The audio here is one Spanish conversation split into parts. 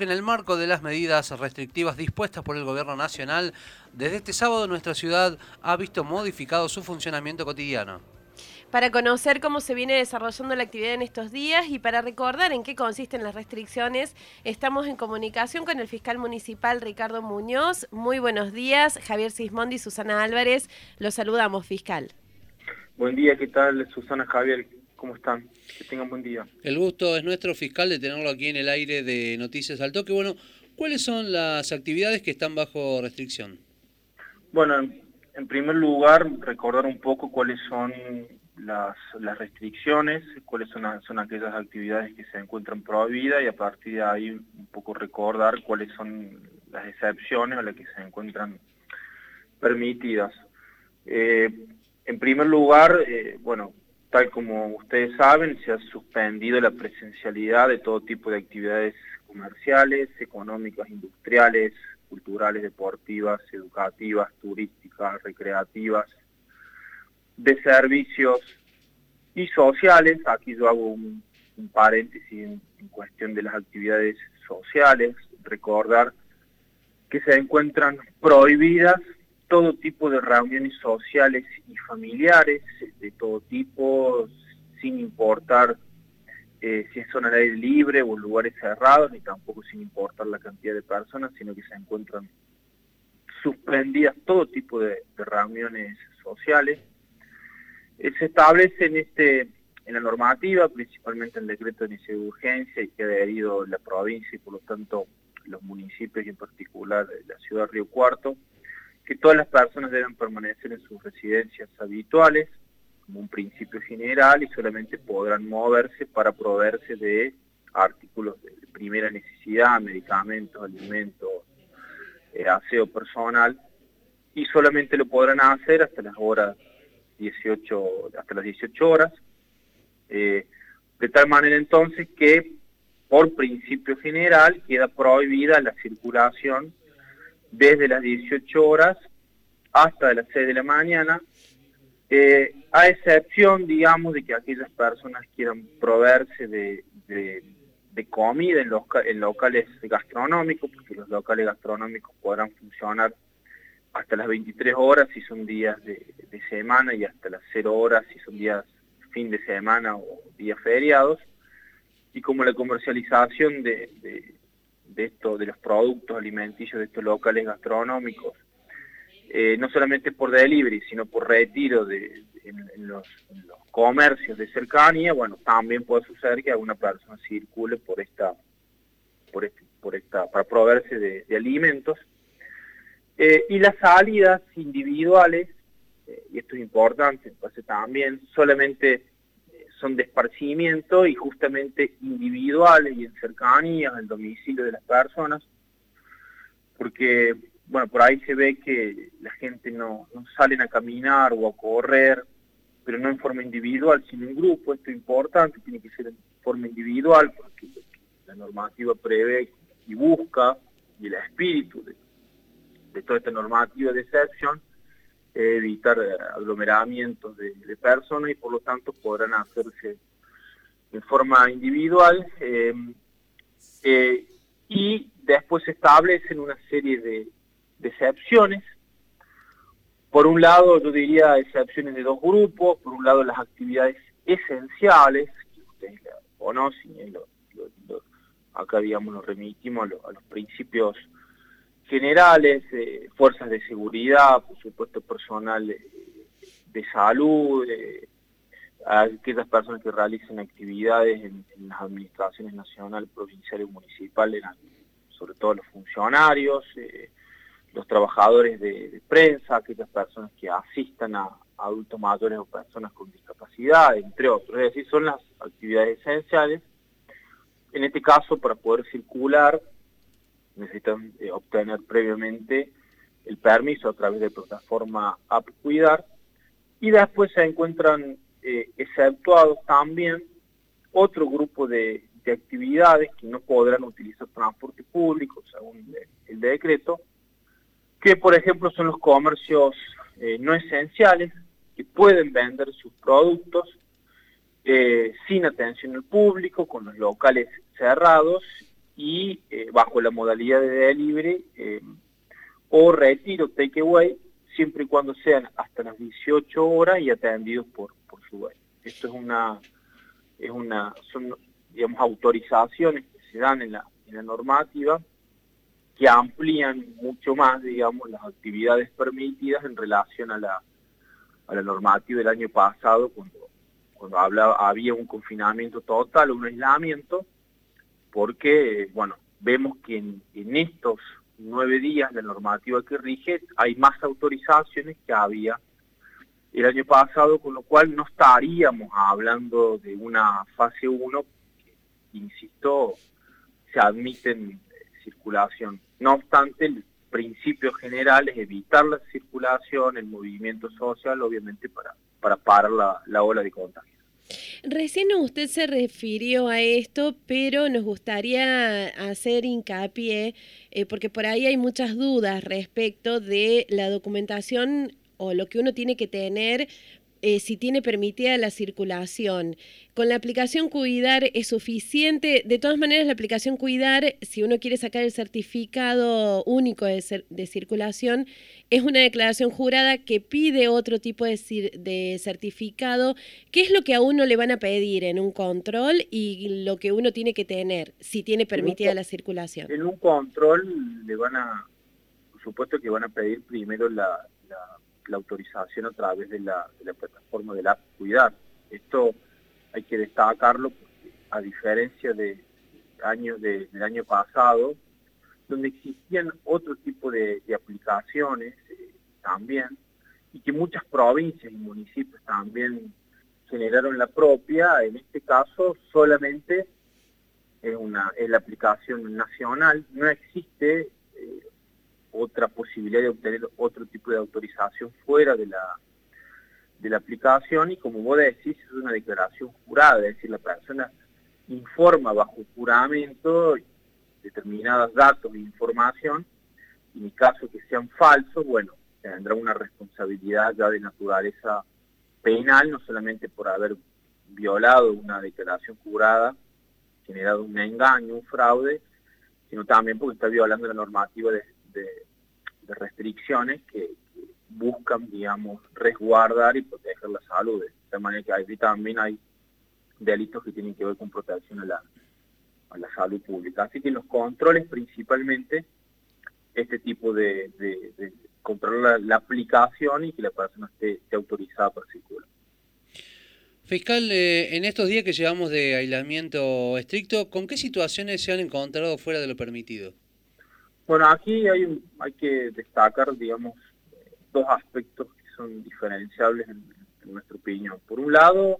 En el marco de las medidas restrictivas dispuestas por el Gobierno Nacional, desde este sábado nuestra ciudad ha visto modificado su funcionamiento cotidiano. Para conocer cómo se viene desarrollando la actividad en estos días y para recordar en qué consisten las restricciones, estamos en comunicación con el fiscal municipal Ricardo Muñoz. Muy buenos días, Javier Sismondi y Susana Álvarez. Los saludamos, fiscal. Buen día, ¿qué tal, Susana Javier? ¿Cómo están? Que tengan buen día. El gusto es nuestro fiscal de tenerlo aquí en el aire de Noticias al Toque. Bueno, ¿cuáles son las actividades que están bajo restricción? Bueno, en primer lugar, recordar un poco cuáles son las, restricciones, cuáles son, son aquellas actividades que se encuentran prohibidas y a partir de ahí un poco recordar cuáles son las excepciones a las que se encuentran permitidas. Eh, en primer lugar, eh, bueno, Tal como ustedes saben, se ha suspendido la presencialidad de todo tipo de actividades comerciales, económicas, industriales, culturales, deportivas, educativas, turísticas, recreativas, de servicios y sociales. Aquí yo hago un, paréntesis en, cuestión de las actividades sociales, recordar que se encuentran prohibidas todo tipo de reuniones sociales y familiares, de todo tipo, sin importar eh, si son al aire libre o lugares cerrados, ni tampoco sin importar la cantidad de personas, sino que se encuentran suspendidas todo tipo de, reuniones sociales. Eh, se establece en, este, en la normativa, principalmente en el decreto de necesidad de urgencia y que ha adherido la provincia y por lo tanto los municipios y en particular la ciudad de Río Cuarto, que todas las personas deben permanecer en sus residencias habituales, como un principio general, y solamente podrán moverse para proveerse de artículos de primera necesidad, medicamentos, alimentos, eh, aseo personal, y solamente lo podrán hacer hasta las horas 18, hasta las 18 horas, eh, de tal manera entonces que por principio general queda prohibida la circulación desde las 18 horas hasta las 6 de la mañana, eh, a excepción, digamos, de que aquellas personas quieran proveerse de, comida en, los, en locales gastronómicos, porque los locales gastronómicos podrán funcionar hasta las 23 horas si son días de, semana y hasta las 0 horas si son días fin de semana o días feriados. Y como la comercialización de, de, esto, de los productos alimenticios de estos locales gastronómicos, eh, no solamente por delivery, sino por retiro de, en, los, comercios de cercanía, bueno, también puede suceder que alguna persona circule por esta, por, este, por esta, para proveerse de, alimentos. Eh, y las salidas individuales, eh, y esto es importante, pues también solamente son de esparcimiento y justamente individuales y en cercanías al domicilio de las personas, porque, bueno, por ahí se ve que la gente no, no salen a caminar o a correr, pero no en forma individual, sino en grupo, esto es importante, tiene que ser en forma individual, porque la normativa prevé y busca, y el espíritu de, de toda esta normativa de excepción, evitar eh, aglomeramientos de, personas y por lo tanto podrán hacerse de forma individual eh, eh, y después se establecen una serie de, excepciones. Por un lado, yo diría excepciones de dos grupos, por un lado las actividades esenciales, que ustedes conocen, acá digamos nos remitimos a los principios generales, eh, fuerzas de seguridad, por supuesto personal de, salud, eh, aquellas personas que realicen actividades en, las administraciones nacionales, provinciales, municipales, sobre todo los funcionarios, eh, los trabajadores de, prensa, aquellas personas que asistan a, adultos mayores o personas con discapacidad, entre otros. Es decir, son las actividades esenciales. En este caso, para poder circular, necesitan eh, obtener previamente el permiso a través de plataforma App Cuidar y después se encuentran eh, exceptuados también otro grupo de, actividades que no podrán utilizar transporte público según el, decreto, que por ejemplo son los comercios eh, no esenciales que pueden vender sus productos sin atención al público, con los locales cerrados y eh, bajo la modalidad de delivery eh, o retiro takeaway, siempre y cuando sean hasta las 18 horas y atendidos por, por su dueño. Esto es una, es una, son, digamos, autorizaciones que se dan en la, en la normativa que amplían mucho más, digamos, las actividades permitidas en relación a la, a la normativa del año pasado, cuando, cuando hablaba, había un confinamiento total, un aislamiento, porque, bueno, vemos que en, estos nueve días la normativa que rige hay más autorizaciones que había el año pasado, con lo cual no estaríamos hablando de una fase 1, que, insisto, se admiten circulación. No obstante, el principio general es evitar la circulación, el movimiento social, obviamente para, para parar la, la ola de contagio. Recién usted se refirió a esto, pero nos gustaría hacer hincapié, eh, porque por ahí hay muchas dudas respecto de la documentación o lo que uno tiene que tener eh, si tiene permitida la circulación. Con la aplicación Cuidar es suficiente. De todas maneras, la aplicación Cuidar, si uno quiere sacar el certificado único de, de circulación, es una declaración jurada que pide otro tipo de, de, certificado. ¿Qué es lo que a uno le van a pedir en un control y lo que uno tiene que tener si tiene permitida la circulación? En un control le van a, por supuesto que van a pedir primero la la autorización a través de la, plataforma de la Cuidar. Esto hay que destacarlo a diferencia de año, del año pasado, donde existían otro tipo de, aplicaciones eh, también, y que muchas provincias y municipios también generaron la propia, en este caso solamente es, una, es la aplicación nacional, no existe otra posibilidad de obtener otro tipo de autorización fuera de la, de la aplicación. Y como vos decís, es una declaración jurada, es decir, la persona informa bajo juramento determinados datos e información, y en caso que sean falsos, bueno, tendrá una responsabilidad ya de naturaleza penal, no solamente por haber violado una declaración jurada, generado un engaño, un fraude, sino también porque está violando la normativa de, de restricciones que, buscan, digamos, resguardar y proteger la salud. De esta manera que ahí también hay delitos que tienen que ver con protección a la, a la salud pública. Así que los controles principalmente, este tipo de, de, controlar la, aplicación y que la persona esté, autorizada para circular. Fiscal, eh, en estos días que llevamos de aislamiento estricto, ¿con qué situaciones se han encontrado fuera de lo permitido? Bueno, aquí hay, que destacar, digamos, dos aspectos que son diferenciables en, nuestra opinión. Por un lado,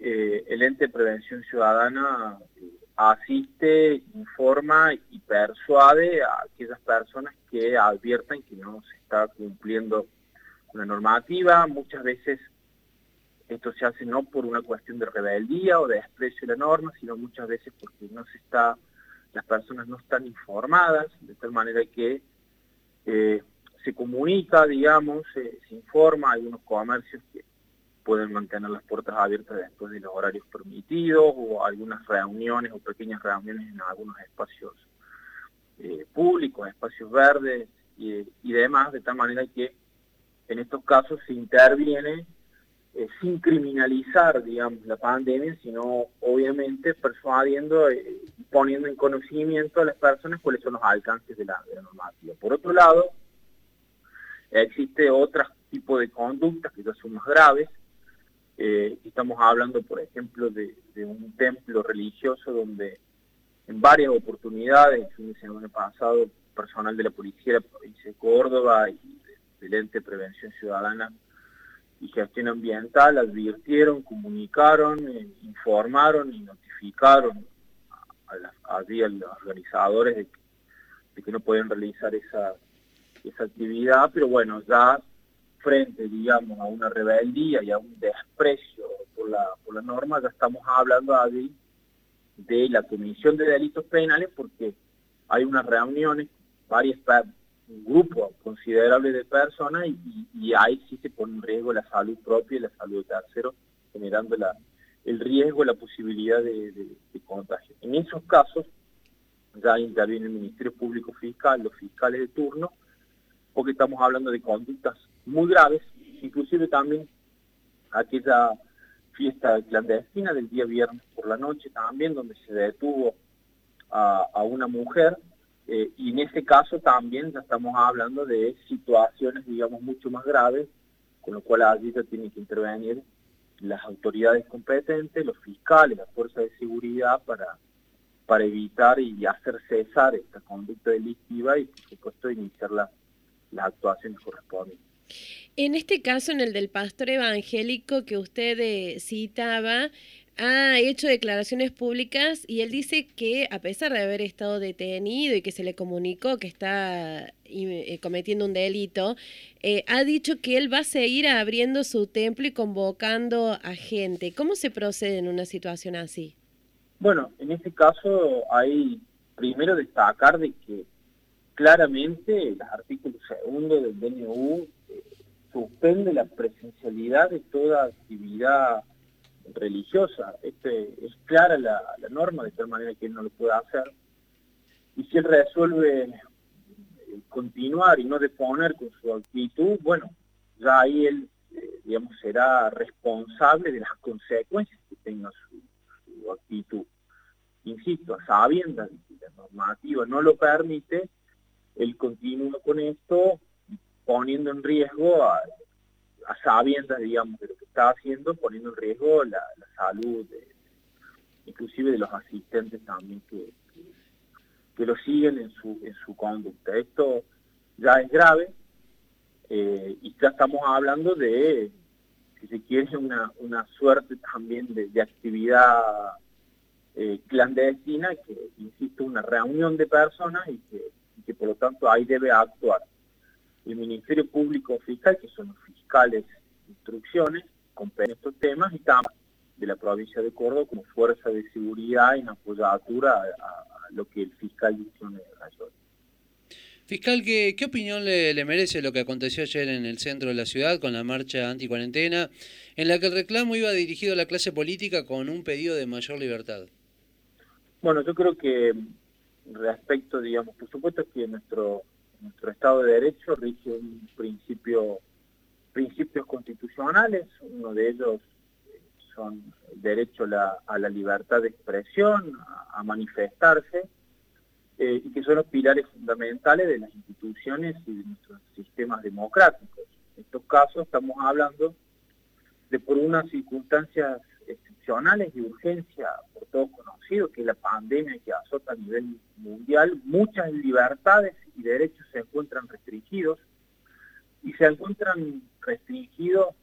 eh, el ente de prevención ciudadana eh, asiste, informa y persuade a aquellas personas que adviertan que no se está cumpliendo una normativa. Muchas veces esto se hace no por una cuestión de rebeldía o de desprecio de la norma, sino muchas veces porque no se está las personas no están informadas, de tal manera que eh, se comunica, digamos, se informa, hay unos comercios que pueden mantener las puertas abiertas después de los horarios permitidos o algunas reuniones o pequeñas reuniones en algunos espacios eh, públicos, espacios verdes y, y demás, de tal manera que en estos casos se interviene eh, sin criminalizar, digamos, la pandemia, sino obviamente persuadiendo, eh, poniendo en conocimiento a las personas cuáles son los alcances de la, normativa. Por otro lado, existe otro tipo de conductas que ya son más graves. Eh, estamos hablando, por ejemplo, de, un templo religioso donde en varias oportunidades, el fin de pasado, personal de la Policía de la Provincia de Córdoba y del Ente de Prevención Ciudadana y gestión ambiental advirtieron, comunicaron, eh, informaron y notificaron a, a, los organizadores de, que no pueden realizar esa, esa actividad, pero bueno, ya frente, digamos, a una rebeldía y a un desprecio por la, por la norma, ya estamos hablando ahí de la Comisión de Delitos Penales porque hay unas reuniones, varias un grupo considerable de personas y, ahí sí se pone en riesgo la salud propia y la salud de terceros, generando el riesgo, la posibilidad de, contagio. En esos casos, ya interviene el Ministerio Público Fiscal, los fiscales de turno, porque estamos hablando de conductas muy graves, inclusive también aquella fiesta clandestina del día viernes por la noche también, donde se detuvo a, una mujer, eh, y en ese caso también ya estamos hablando de situaciones, digamos, mucho más graves, con lo cual allí ya tienen que intervenir las autoridades competentes, los fiscales, las fuerzas de seguridad para, para evitar y hacer cesar esta conducta delictiva y por supuesto iniciar las actuaciones correspondientes. En este caso, en el del pastor evangélico que usted eh, citaba, ha hecho declaraciones públicas y él dice que a pesar de haber estado detenido y que se le comunicó que está eh, cometiendo un delito, eh, ha dicho que él va a seguir abriendo su templo y convocando a gente. ¿Cómo se procede en una situación así? Bueno, en este caso hay primero destacar de que claramente el artículo segundo del DNU eh, suspende la presencialidad de toda actividad religiosa. Este, es clara la, norma, de tal manera que él no lo puede hacer. Y si él resuelve eh, continuar y no deponer con su actitud, bueno, ya ahí él, eh, digamos, será responsable de las consecuencias que tenga su, actitud. Insisto, a sabiendas de que la normativa no lo permite, él continúa con esto poniendo en riesgo a, sabiendas, digamos, de lo que está haciendo, poniendo en riesgo la, salud, inclusive de los asistentes también que, que, lo siguen en su, en su conducta. Esto ya es grave eh, y ya estamos hablando de, si se quiere, una, una suerte también de, actividad eh, clandestina, que, insisto, una reunión de personas y que que por lo tanto ahí debe actuar el Ministerio Público Fiscal, que son los fiscales de instrucciones, con estos temas, y también de la provincia de Córdoba como fuerza de seguridad en apoyatura a, lo que el fiscal dice en mayor. Fiscal, ¿qué, qué opinión le, le, merece lo que aconteció ayer en el centro de la ciudad con la marcha anticuarentena, en la que el reclamo iba dirigido a la clase política con un pedido de mayor libertad? Bueno, yo creo que respecto, digamos, por supuesto que nuestro, nuestro Estado de Derecho rige un principio, principios constitucionales, uno de ellos eh, son el derecho a la libertad de expresión, a, manifestarse, eh, y que son los pilares fundamentales de las instituciones y de nuestros sistemas democráticos. En estos casos estamos hablando de por unas circunstancias excepcionales de urgencia por todos conocidos, que es la pandemia que azota a nivel mundial, muchas libertades y derechos se encuentran restringidos y se encuentran restringidos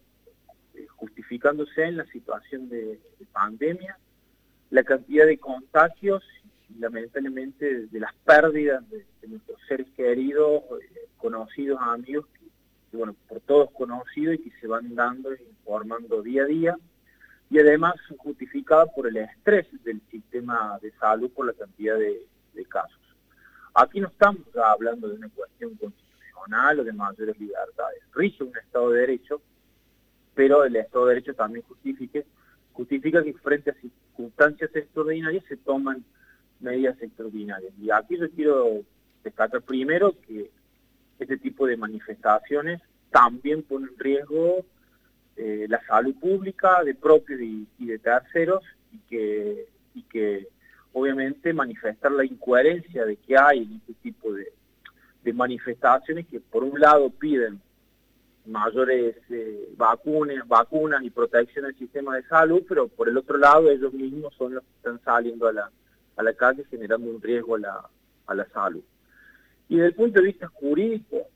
eh, justificándose en la situación de, pandemia, la cantidad de contagios y lamentablemente de, las pérdidas de, nuestros seres queridos, eh, conocidos, amigos, bueno, por todos conocidos y que se van dando y informando día a día y además justificada por el estrés del sistema de salud por la cantidad de, casos. Aquí no estamos hablando de una cuestión constitucional o de mayores libertades. Rige un Estado de Derecho, pero el Estado de Derecho también justifique, justifica que frente a circunstancias extraordinarias se toman medidas extraordinarias. Y aquí yo quiero destacar primero que este tipo de manifestaciones también ponen en riesgo eh, la salud pública de propios y, de terceros y que, y que obviamente manifestar la incoherencia de que hay en este tipo de, manifestaciones que por un lado piden mayores eh, vacunas, vacunas y protección del sistema de salud, pero por el otro lado ellos mismos son los que están saliendo a la, a la calle generando un riesgo a la, a la salud. Y desde el punto de vista jurídico,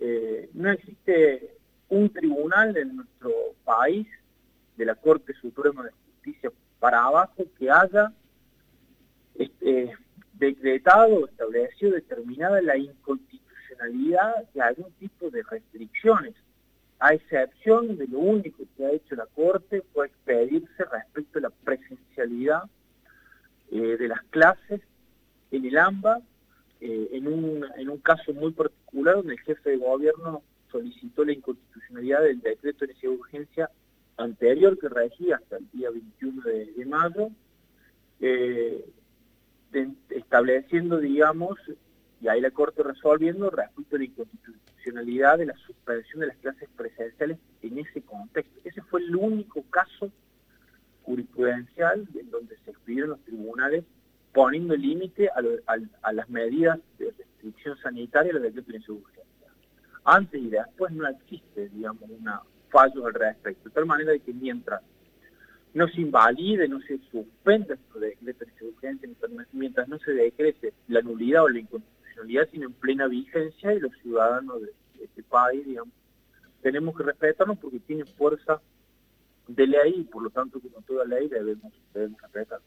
eh, no existe un tribunal en nuestro país, de la Corte Suprema de Justicia para abajo, que haya este, decretado, establecido, determinada la inconstitucionalidad de algún tipo de restricciones, a excepción de lo único que ha hecho la Corte fue expedirse respecto a la presencialidad eh, de las clases en el AMBA, eh, en, un, en un caso muy particular donde el jefe de gobierno solicitó la inconstitucionalidad del decreto de urgencia anterior que regía hasta el día 21 de, mayo, eh, estableciendo, digamos, y ahí la Corte resolviendo respecto a la inconstitucionalidad de la suspensión de las clases presenciales en ese contexto. Ese fue el único caso jurisprudencial en donde se expidieron los tribunales poniendo límite a, las medidas de restricción sanitaria y los decretos de insurgencia. Antes y después no existe, digamos, un fallo al respecto. De tal manera de que mientras no se invalide, no se suspenda estos decretos de urgencia, mientras no se decrete la nulidad o la inconstitucionalidad, sino en plena vigencia y los ciudadanos de, este país, digamos, tenemos que respetarnos porque tienen fuerza de ley y por lo tanto como toda ley debemos, debemos respetar.